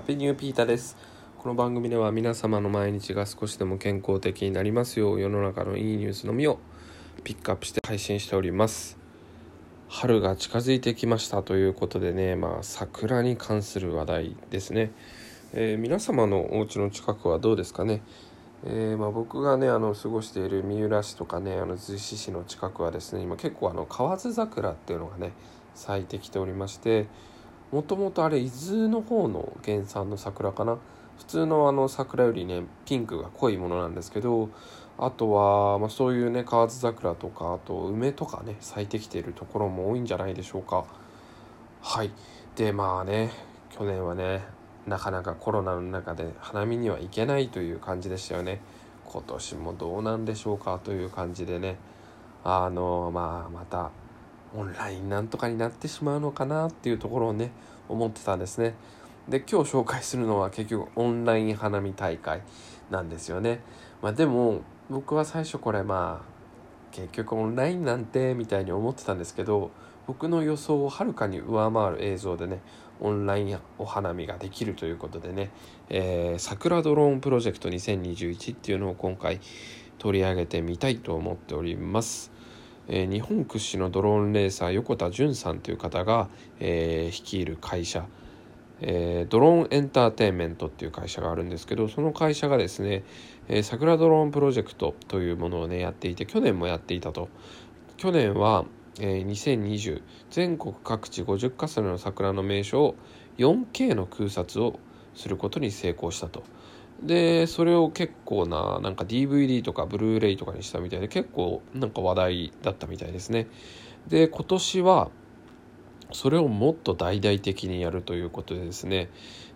ハッピーニューピーターです。この番組では皆様の毎日が少しでも健康的になりますよう世の中のいいニュースのみをピックアップして配信しております。春が近づいてきましたということでねまあ桜に関する話題ですね、えー、皆様のお家の近くはどうですかね？えー、まあ、僕がねあの過ごしている三浦市とかねあの逗子市の近くはですね今結構あの河津桜っていうのがね咲いてきておりましてもともとあれ伊豆の方の原産の桜かな？普通のあの桜よりねピンクが濃いものなんですけどあとは、まあ、そういうね河津桜とかあと梅とかね咲いてきているところも多いんじゃないでしょうか。はい。でまあね去年はねなかなかコロナの中で花見には行けないという感じでしたよね。今年もどうなんでしょうかという感じでね。あのまあまたオンラインなんとかになってしまうのかなっていうところをね思ってたんですねで今日紹介するのは結局オンライン花見大会なんですよね、まあ、でも僕は最初これまあ結局オンラインなんてみたいに思ってたんですけど僕の予想をはるかに上回る映像でねオンラインお花見ができるということでね、えー、桜ドローンプロジェクト2021っていうのを今回取り上げてみたいと思っております。え、日本屈指のドローンレーサー横田淳さんという方が、えー、率いる会社、えー、ドローンエンターテインメントっていう会社があるんですけどその会社がですね、え桜ドローンプロジェクトというものをねやっていて去年もやっていたと去年は、え2020全国各地50か所の桜の名所を 4K の空撮をすることに成功したと。でそれを結構ななんか DVD とかブルーレイとかにしたみたいで結構なんか話題だったみたいですね。で今年はそれをもっと大々的にやるということでですね、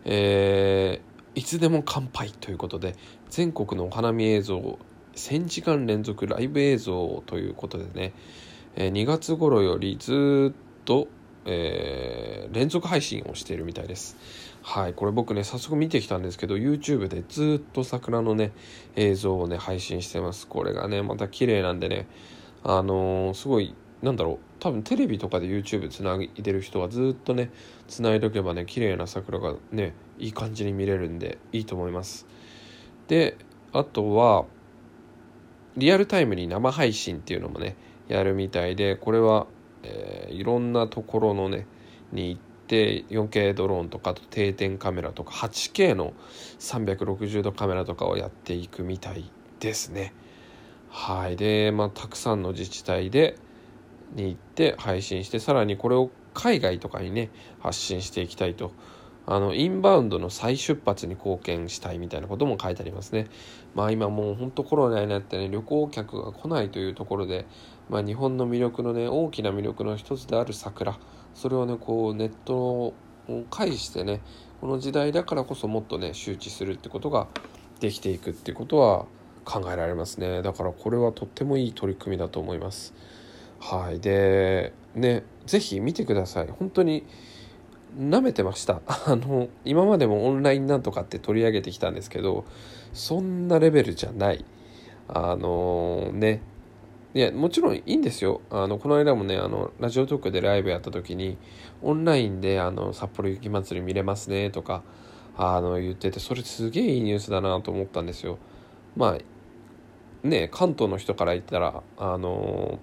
えー、いつでも乾杯ということで全国のお花見映像1000時間連続ライブ映像ということでね、えー、2月頃よりずっと、えー、連続配信をしているみたいです。はいこれ僕ね早速見てきたんですけど YouTube でずっと桜のね映像をね配信してます。これがねまた綺麗なんでねあのー、すごいなんだろう多分テレビとかで YouTube つないでる人はずっとねつないでおけばね綺麗な桜がねいい感じに見れるんでいいと思います。であとはリアルタイムに生配信っていうのもねやるみたいでこれは、えー、いろんなところのねに行って 4K ドローンとかと定点カメラとか 8K の360度カメラとかをやっていくみたいですね。はいで、まあ、たくさんの自治体でに行って配信してさらにこれを海外とかにね発信していきたいとあのインバウンドの再出発に貢献したいみたいなことも書いてありますね。まあ今もうほんとコロナになってね旅行客が来ないというところで、まあ、日本の魅力のね大きな魅力の一つである桜。それをねこうネットを介してねこの時代だからこそもっとね周知するってことができていくってことは考えられますね。だからこれはとってもいい取り組みだと思います。はい。でね是非見てください。本当に舐めてました あの今までもオンラインなんとかって取り上げてきたんですけどそんなレベルじゃないあのねいや、もちろんいいんですよ。あの、この間もね、あの、ラジオトークでライブやった時に、オンラインで、あの、札幌雪まつり見れますね、とか、あの、言ってて、それすげえいいニュースだなと思ったんですよ。まあ、ね、関東の人から言ったら、あの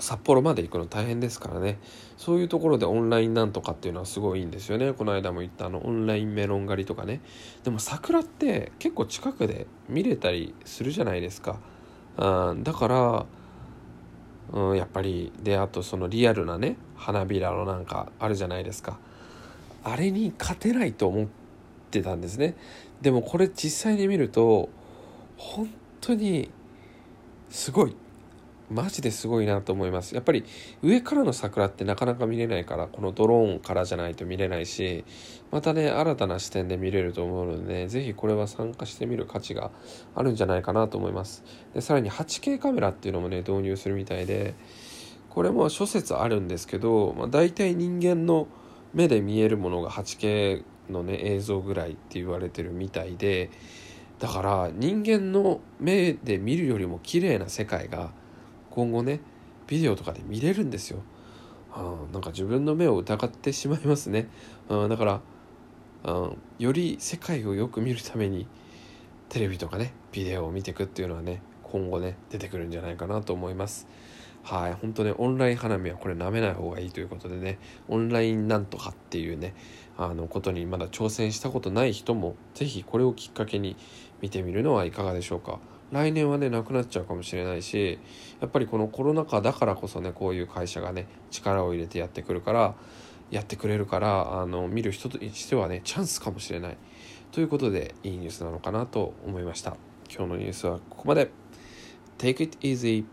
札幌まで行くの大変ですからね。そういうところでオンラインなんとかっていうのはすごいいいんですよね。この間も言ったあのオンラインメロン狩りとかね。でも桜って結構近くで見れたりするじゃないですか。うん、だから、うん、やっぱりであとそのリアルなね花びらのなんかあるじゃないですか。あれに勝てないと思ってたんですね。でもこれ実際に見ると本当にすごい。マジですごいなと思います。やっぱり上からの桜ってなかなか見れないからこのドローンからじゃないと見れないしまたね新たな視点で見れると思うのでね是非これは参加してみる価値があるんじゃないかなと思います。でさらに 8K カメラっていうのもね導入するみたいでこれも諸説あるんですけど、まあ、大体人間の目で見えるものが 8K のね映像ぐらいって言われてるみたいでだから人間の目で見るよりも綺麗な世界が今後ねビデオとかで見れるんですよ、うん、なんか自分の目を疑ってしまいますね、うん、だからうん、より世界をよく見るためにテレビとかねビデオを見ていくっていうのはね今後ね出てくるんじゃないかなと思います。はい本当ねオンライン花見はこれ舐めない方がいいということでねオンラインなんとかっていうねあのことにまだ挑戦したことない人も是非これをきっかけに見てみるのはいかがでしょうか。来年はねなくなっちゃうかもしれないしやっぱりこのコロナ禍だからこそねこういう会社がね力を入れてやってくるからやってくれるからあの見る人としてはねチャンスかもしれない。ということでいいニュースなのかなと思いました。今日のニュースはここまで。Take it easy.